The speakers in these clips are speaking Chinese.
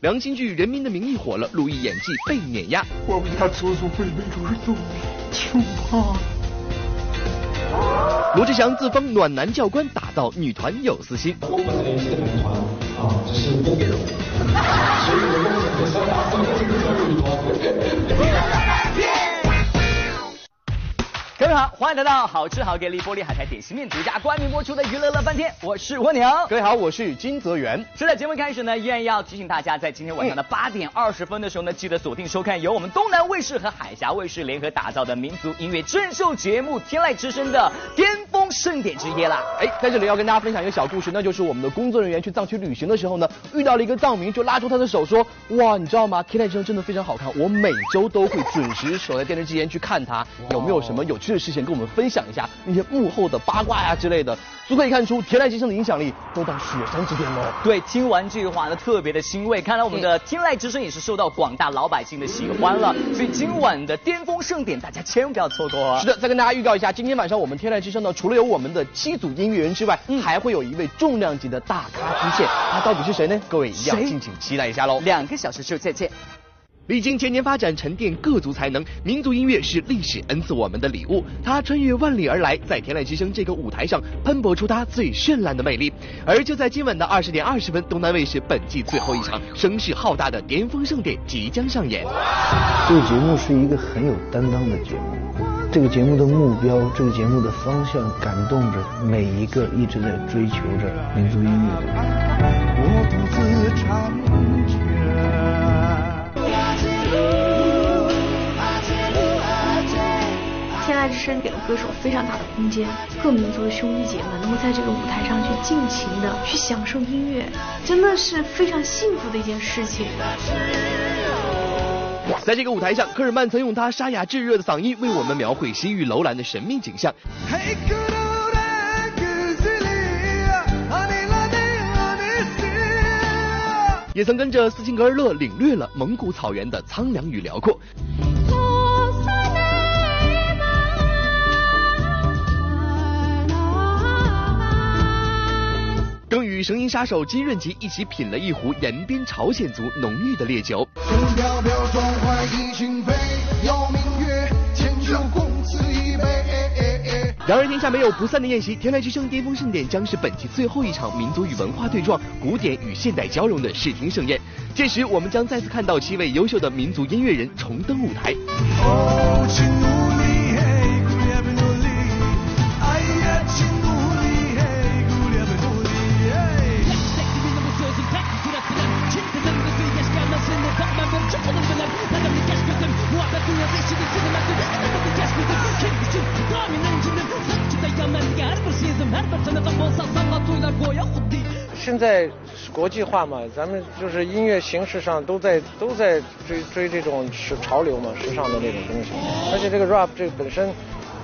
良心剧《人民的名义》火了，陆毅演技被碾压。我们家祖宗辈辈都是农民，就怕。罗志祥自封暖男教官，打造女团有私心。我们这里是女团啊，只是不给肉，所以我们是打造这个女团。位好，欢迎来到好吃好给力玻璃海苔点心面独家冠名播出的娱乐乐翻天，我是蜗牛。各位好，我是金泽源。是在，节目开始呢，依然要提醒大家，在今天晚上的八点二十分的时候呢，记得锁定收看由我们东南卫视和海峡卫视联合打造的民族音乐真秀节目《天籁之声》的巅峰盛典之夜啦。哎，在这里要跟大家分享一个小故事，那就是我们的工作人员去藏区旅行的时候呢，遇到了一个藏民，就拉住他的手说：“哇，你知道吗？天籁之声真的非常好看，我每周都会准时守在电视机前去看它。有没有什么有趣的事情跟我们分？”享一下那些幕后的八卦呀之类的，足可以看出天籁之声的影响力都到雪山之巅了。对，听完这句话呢，特别的欣慰。看来我们的天籁之声也是受到广大老百姓的喜欢了。所以今晚的巅峰盛典，大家千万不要错过。是的，再跟大家预告一下，今天晚上我们天籁之声呢，除了有我们的七组音乐人之外，还会有一位重量级的大咖出现。他到底是谁呢？各位一定要敬请期待一下喽。两个小时之后再见。历经千年发展，沉淀各族才能，民族音乐是历史恩赐我们的礼物。它穿越万里而来，在天籁之声这个舞台上喷薄出它最绚烂的魅力。而就在今晚的二十点二十分，东南卫视本季最后一场声势浩大的巅峰盛典即将上演。这个节目是一个很有担当的节目，这个节目的目标，这个节目的方向，感动着每一个一直在追求着民族音乐的人。我独自唱。天籁之声给了歌手非常大的空间，各民族的兄弟姐妹能够在这个舞台上去尽情的去享受音乐，真的是非常幸福的一件事情。在这个舞台上，科尔曼曾用他沙哑炙热的嗓音为我们描绘西域楼兰的神秘景象。也曾跟着斯琴格尔乐领略了蒙古草原的苍凉与辽阔。与声音杀手金润吉一起品了一壶延边朝鲜族浓郁的烈酒。然而天下没有不散的宴席，天籁之声巅峰盛典将是本期最后一场民族与文化对撞、古典与现代交融的视听盛宴。届时，我们将再次看到七位优秀的民族音乐人重登舞台。现在国际化嘛，咱们就是音乐形式上都在都在追追这种时潮流嘛，时尚的那种东西。而且这个 rap 这本身，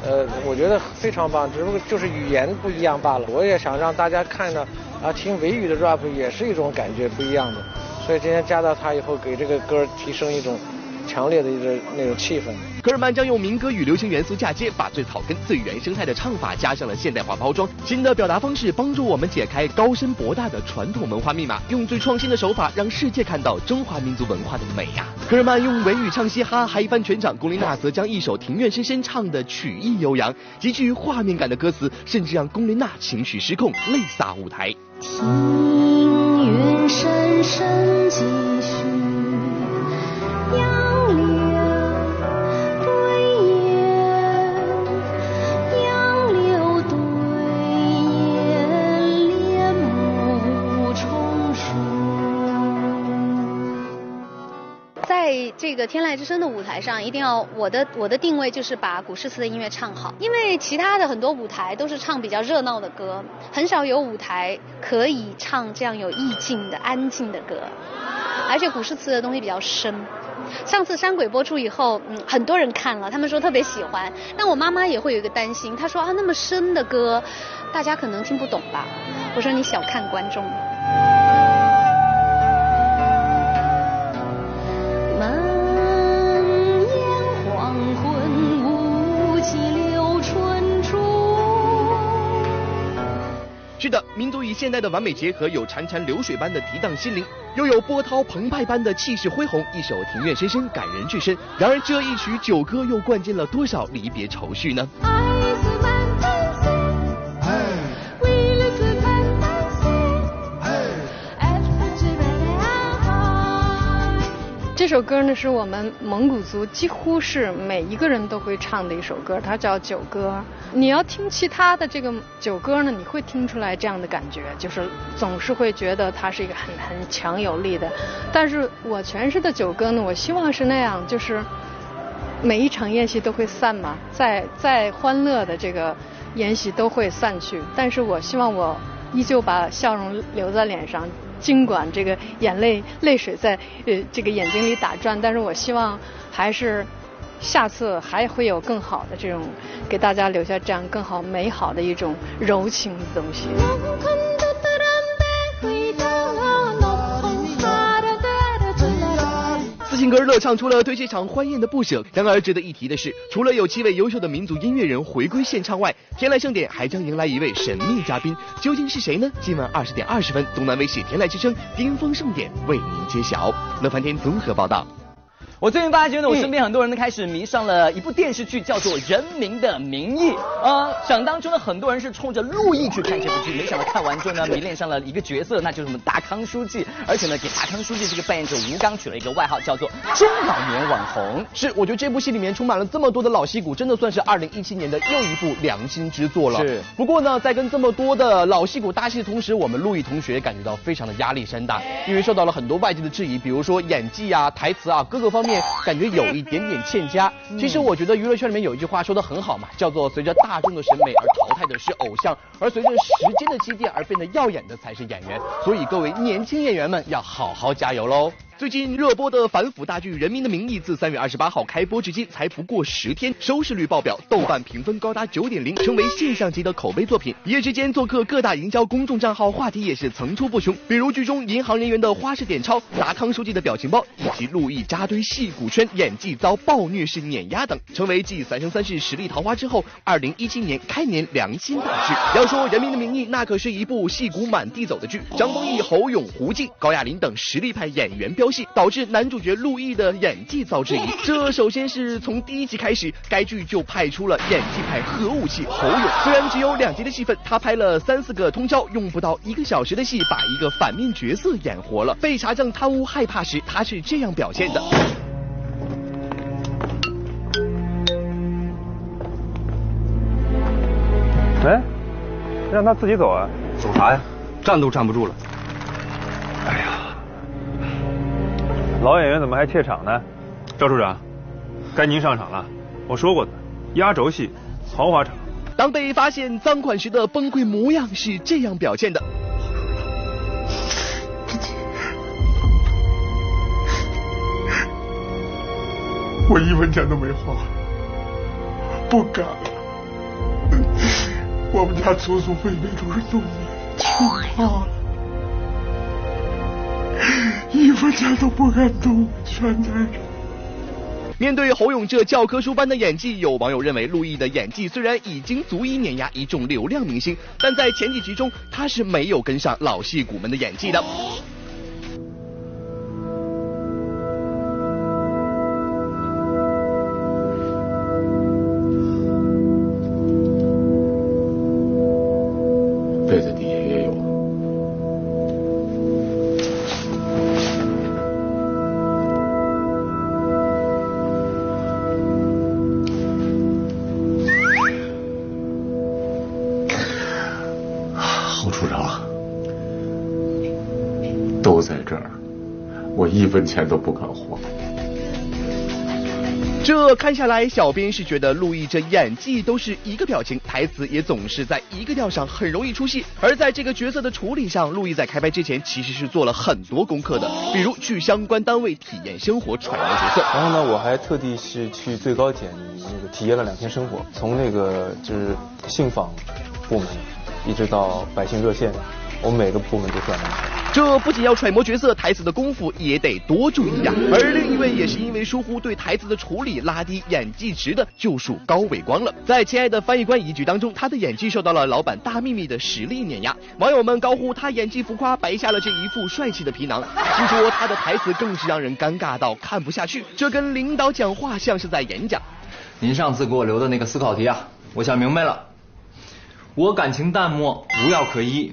呃，我觉得非常棒，只不过就是语言不一样罢了。我也想让大家看到啊，听维语的 rap 也是一种感觉不一样的。所以今天加到它以后，给这个歌提升一种。强烈的一个那种气氛。科尔曼将用民歌与流行元素嫁接，把最草根、最原生态的唱法加上了现代化包装。新的表达方式帮助我们解开高深博大的传统文化密码，用最创新的手法让世界看到中华民族文化的美呀！科尔曼用维语唱嘻哈，还一翻全场。龚琳娜则将一首《庭院深深》唱的曲意悠扬，极具画面感的歌词，甚至让龚琳娜情绪失控，泪洒舞台。庭院深深天籁之声的舞台上，一定要我的我的定位就是把古诗词的音乐唱好，因为其他的很多舞台都是唱比较热闹的歌，很少有舞台可以唱这样有意境的安静的歌，而且古诗词的东西比较深。上次山鬼播出以后，嗯，很多人看了，他们说特别喜欢。但我妈妈也会有一个担心，她说啊，那么深的歌，大家可能听不懂吧？我说你小看观众。是的，民族与现代的完美结合，有潺潺流水般的涤荡心灵，又有波涛澎湃般的气势恢宏。一首庭院深深，感人至深。然而这一曲九歌又灌进了多少离别愁绪呢？这首歌呢，是我们蒙古族几乎是每一个人都会唱的一首歌，它叫酒歌。你要听其他的这个酒歌呢，你会听出来这样的感觉，就是总是会觉得它是一个很很强有力的。但是我诠释的酒歌呢，我希望是那样，就是每一场宴席都会散嘛，再再欢乐的这个宴席都会散去，但是我希望我依旧把笑容留在脸上。尽管这个眼泪泪水在呃这个眼睛里打转，但是我希望还是下次还会有更好的这种给大家留下这样更好美好的一种柔情的东西。斯琴格乐唱出了对这场欢宴的不舍。然而值得一提的是，除了有七位优秀的民族音乐人回归献唱外，天籁盛典还将迎来一位神秘嘉宾，究竟是谁呢？今晚二十点二十分，东南卫视天籁之声巅峰盛典为您揭晓。乐翻天综合报道。我最近发觉呢，我身边很多人都开始迷上了一部电视剧，叫做《人民的名义》。呃，想当初呢，很多人是冲着陆毅去看这部剧，没想到看完之后呢，迷恋上了一个角色，那就是我们大康书记。而且呢，给大康书记这个扮演者吴刚取了一个外号，叫做“中老年网红”。是，我觉得这部戏里面充满了这么多的老戏骨，真的算是二零一七年的又一部良心之作了。是。不过呢，在跟这么多的老戏骨搭戏的同时，我们陆毅同学感觉到非常的压力山大，因为受到了很多外界的质疑，比如说演技啊、台词啊各个方面，感觉有。一点点欠佳。其实我觉得娱乐圈里面有一句话说的很好嘛，叫做随着大众的审美而淘汰的是偶像，而随着时间的积淀而变得耀眼的才是演员。所以各位年轻演员们要好好加油喽！最近热播的反腐大剧《人民的名义》自三月二十八号开播至今才不过十天，收视率爆表，豆瓣评分高达九点零，成为现象级的口碑作品。一夜之间做客各大营销公众账号，话题也是层出不穷。比如剧中银行人员的花式点钞、达康书记的表情包，以及陆毅扎堆戏骨圈演技遭暴虐式碾压等，成为继《三生三世十里桃花》之后，二零一七年开年良心大剧。要说《人民的名义》，那可是一部戏骨满地走的剧，张丰毅、侯勇、胡静、高亚麟等实力派演员飙戏，导致男主角陆毅的演技遭质疑。这首先是从第一集开始，该剧就派出了演技派核武器侯勇。虽然只有两集的戏份，他拍了三四个通宵，用不到一个小时的戏，把一个反面角色演活了。被查证贪污害怕时，他是这样表现的。哎，让他自己走啊！走啥呀？站都站不住了。老演员怎么还怯场呢？赵处长，该您上场了。我说过的，压轴戏，豪华场。当被发现赃款时的崩溃模样是这样表现的。我一分钱都没花，不敢。我们家祖祖辈辈都是农民，穷怕了，一分钱都不敢动，全在这。面对侯勇这教科书般的演技，有网友认为陆毅的演技虽然已经足以碾压一众流量明星，但在前几集中他是没有跟上老戏骨们的演技的。一分钱都不敢花。这看下来，小编是觉得陆毅这演技都是一个表情，台词也总是在一个调上，很容易出戏。而在这个角色的处理上，陆毅在开拍之前其实是做了很多功课的，比如去相关单位体验生活，揣摩角色。然后呢，我还特地是去最高检那个体验了两天生活，从那个就是信访部门，一直到百姓热线，我每个部门都转了一圈。这不仅要揣摩角色台词的功夫，也得多注意呀。而另一位也是因为疏忽对台词的处理拉低演技值的，就属高伟光了。在《亲爱的翻译官》一剧当中，他的演技受到了老板大秘密的实力碾压，网友们高呼他演技浮夸，白瞎了这一副帅气的皮囊。据说他的台词更是让人尴尬到看不下去，这跟领导讲话像是在演讲。您上次给我留的那个思考题啊，我想明白了。我感情淡漠，无药可医。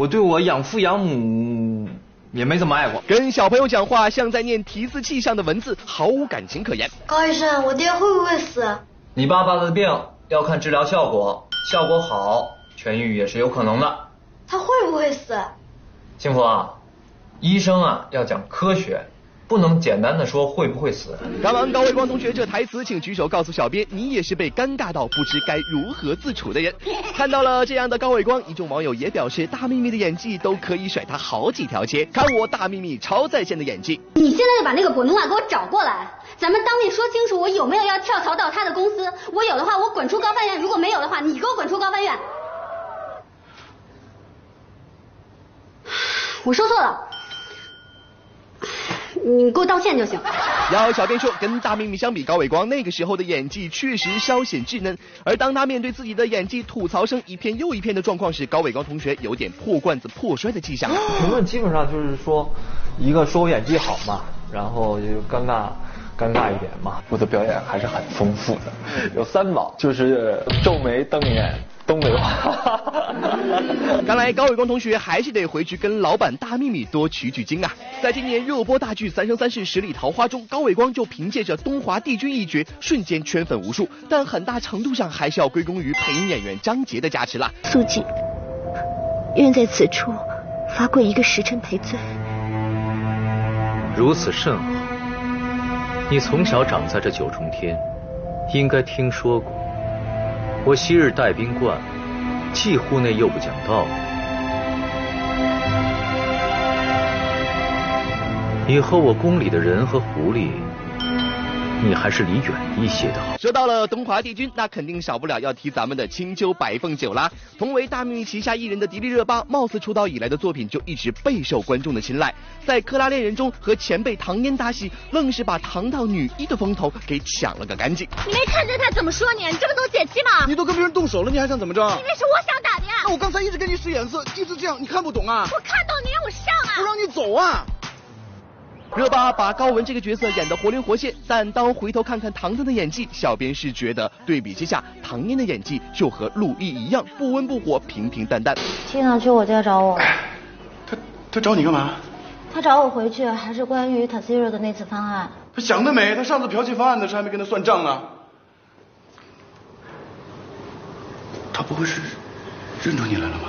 我对我养父养母也没怎么爱过。跟小朋友讲话像在念提字器上的文字，毫无感情可言。高医生，我爹会不会死？你爸爸的病要看治疗效果，效果好，痊愈也是有可能的。他会不会死？幸福啊，医生啊要讲科学。不能简单的说会不会死。看完高伟光同学这台词，请举手告诉小编，你也是被尴尬到不知该如何自处的人。看到了这样的高伟光，一众网友也表示，大幂幂的演技都可以甩他好几条街。看我大幂幂超在线的演技。你现在就把那个滚动啊给我找过来，咱们当面说清楚，我有没有要跳槽到他的公司？我有的话，我滚出高翻院；如果没有的话，你给我滚出高翻院。我说错了。你给我道歉就行。然后小编说，跟大幂幂相比，高伟光那个时候的演技确实稍显稚嫩。而当他面对自己的演技吐槽声一片又一片的状况时，高伟光同学有点破罐子破摔的迹象。评论基本上就是说，一个说我演技好嘛，然后就尴尬尴尬一点嘛。我的表演还是很丰富的，有三宝，就是皱眉瞪眼。东北话，看来高伟光同学还是得回去跟老板大秘密多取取经啊！在今年热播大剧《三生三世十里桃花》中，高伟光就凭借着东华帝君一角瞬间圈粉无数，但很大程度上还是要归功于配音演员张杰的加持啦。素锦，愿在此处罚跪一个时辰赔罪。如此甚好，你从小长在这九重天，应该听说过。我昔日带兵惯，既护内又不讲道理。以后我宫里的人和狐狸。你还是离远一些的好。说到了东华帝君，那肯定少不了要提咱们的青丘白凤九啦。同为大秘密旗下艺人的迪丽热巴，貌似出道以来的作品就一直备受观众的青睐。在《克拉恋人》中和前辈唐嫣搭戏，愣是把堂堂女一的风头给抢了个干净。你没看见他怎么说你？你这不懂解气吗？你都跟别人动手了，你还想怎么着？因为是我想打的呀。那我刚才一直跟你使眼色，一直这样，你看不懂啊？我看到你让我上啊！我让你走啊！热巴把高文这个角色演得活灵活现，但当回头看看唐僧的演技，小编是觉得对比之下，唐嫣的演技就和陆毅一样不温不火、平平淡淡。缇娜去我家找我，他他找你干嘛？他找我回去，还是关于 Tassiro 的那次方案。他想得美，他上次剽窃方案的事还没跟他算账呢。他不会是认出你来了吗？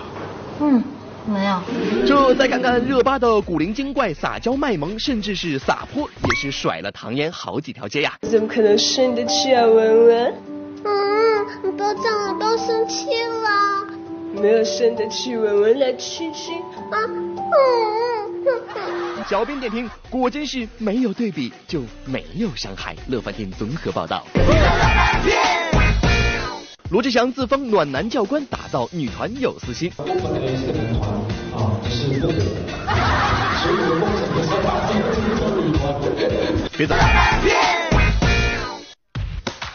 嗯。没有，这再看看热巴的古灵精怪、撒娇卖萌，甚至是撒泼，也是甩了唐嫣好几条街呀！怎么可能生得气啊，文文？嗯，你不要这样了，不要生气了。没有生得气，文文来亲亲啊！嗯，小编点评：果真是没有对比就没有伤害。乐翻天综合报道。罗志祥自封暖男教官，打造女团有私心。我本来是个男团啊，只是不得，所以我梦想。别走。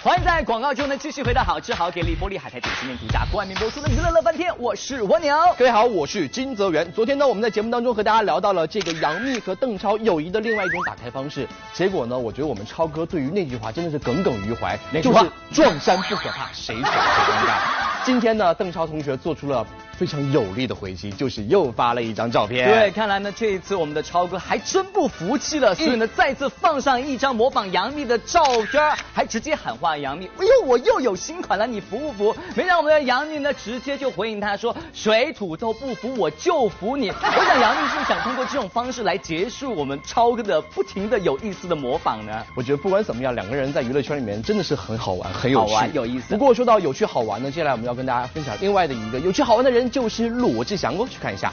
欢迎在广告中呢继续回到好吃好给力玻璃海苔点心面独家冠名播出的娱乐乐翻天，我是蜗牛。各位好，我是金泽源。昨天呢，我们在节目当中和大家聊到了这个杨幂和邓超友谊的另外一种打开方式。结果呢，我觉得我们超哥对于那句话真的是耿耿于怀，就是撞衫不可怕，谁闯谁尴尬。今天呢，邓超同学做出了非常有力的回击，就是又发了一张照片。对，看来呢这一次我们的超哥还真不服气了，所以呢再次放上一张模仿杨幂的照片，还直接喊话杨幂：“哎呦，我又有新款了，你服不服？”没想到我们的杨幂呢直接就回应他说：“水土都不服，我就服你。”我想杨幂是不是想通过这种方式来结束我们超哥的不停的有意思的模仿呢？我觉得不管怎么样，两个人在娱乐圈里面真的是很好玩，很有趣，有意思。不过说到有趣好玩呢，接下来我们要跟大家分享另外的一个有趣好玩的人，就是罗志祥哦，去看一下。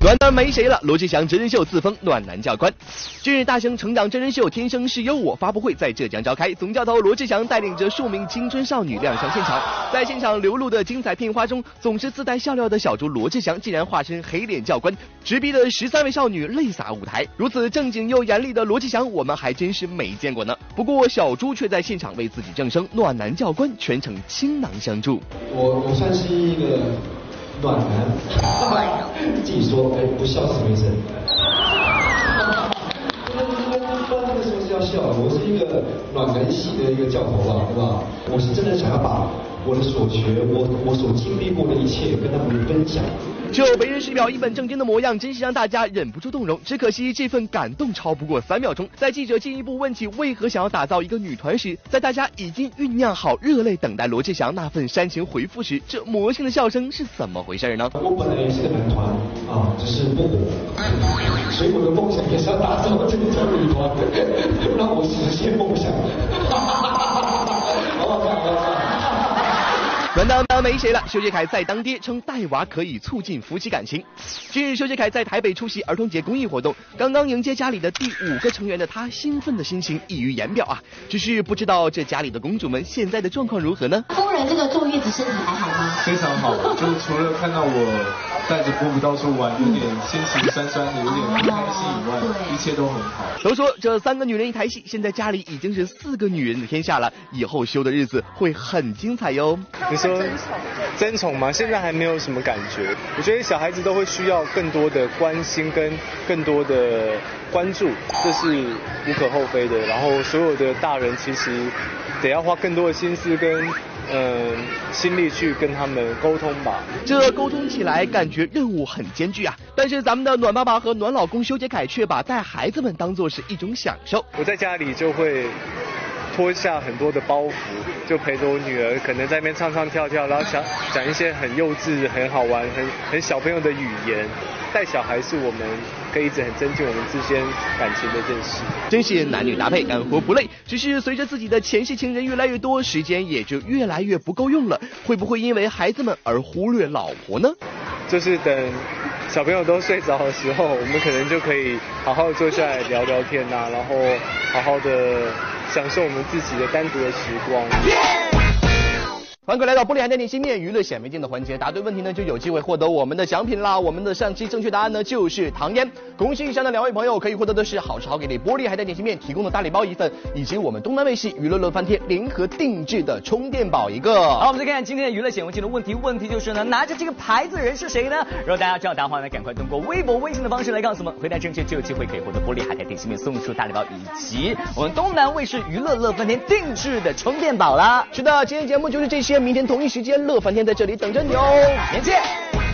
暖男没谁了，罗志祥真人秀自封暖男教官。近日，大型成长真人秀《天生是优我》发布会在浙江召开，总教头罗志祥带领着数名青春少女亮相现场。在现场流露的精彩片花中，总是自带笑料的小猪罗志祥竟然化身黑脸教官，直逼的十三位少女泪洒舞台。如此正经又严厉的罗志祥，我们还真是没见过呢。不过小猪却在现场为自己正声暖男教官，全程倾囊相助。我我算是一个。暖男，自己说，哎，不笑是没事。不然不然那个时候是要笑，我是一个暖男系的一个教头吧，对吧？我是真的想要把我的所学，我我所经历过的一切跟他们分享。就为人师表、一本正经的模样，真是让大家忍不住动容。只可惜这份感动超不过三秒钟。在记者进一步问起为何想要打造一个女团时，在大家已经酝酿好热泪等待罗志祥那份煽情回复时，这魔性的笑声是怎么回事呢？我本来也是个男团啊，只是不火，所以我的梦想也是要打造这个女团，让我实现梦想。好不好看？好不好看？没谁了，修杰楷在当爹称带娃可以促进夫妻感情。近日，修杰楷在台北出席儿童节公益活动，刚刚迎接家里的第五个成员的他，兴奋的心情溢于言表啊！只是不知道这家里的公主们现在的状况如何呢？夫人这个坐月子身体还好吗？非常好，就除了看到我。带着波波到处玩，有点心情酸酸的，有点不开心以外，一切都很好。都说这三个女人一台戏，现在家里已经是四个女人的天下了，以后修的日子会很精彩哟。你说争宠吗？现在还没有什么感觉。我觉得小孩子都会需要更多的关心跟更多的关注，这是无可厚非的。然后所有的大人其实得要花更多的心思跟。嗯，心力去跟他们沟通吧。这沟通起来感觉任务很艰巨啊！但是咱们的暖爸爸和暖老公修杰楷却把带孩子们当做是一种享受。我在家里就会脱下很多的包袱，就陪着我女儿，可能在那边唱唱跳跳，然后讲讲一些很幼稚、很好玩、很很小朋友的语言。带小孩是我们可以一直很增进我们之间感情的认识。真是男女搭配，干活不累。只是随着自己的前世情人越来越多，时间也就越来越不够用了。会不会因为孩子们而忽略老婆呢？就是等小朋友都睡着的时候，我们可能就可以好好坐下来聊聊天呐，然后好好的享受我们自己的单独的时光。欢迎来到玻璃海带点心面娱乐显微镜的环节，答对问题呢就有机会获得我们的奖品啦！我们的上期正确答案呢就是唐嫣，恭喜以上的两位朋友可以获得的是好吃好给力玻璃海带点心面提供的大礼包一份，以及我们东南卫视娱乐乐翻天联合定制的充电宝一个。好，我们再看今天的娱乐显微镜的问题，问题就是呢拿着这个牌子的人是谁呢？如果大家知道答案的话呢，赶快通过微博、微信的方式来告诉我们，回答正确就有机会可以获得玻璃海带点心面送出大礼包以及我们东南卫视娱乐乐翻天定制的充电宝啦。是的，今天节目就是这些，明天同一时间。乐翻天在这里等着你哦，明天见。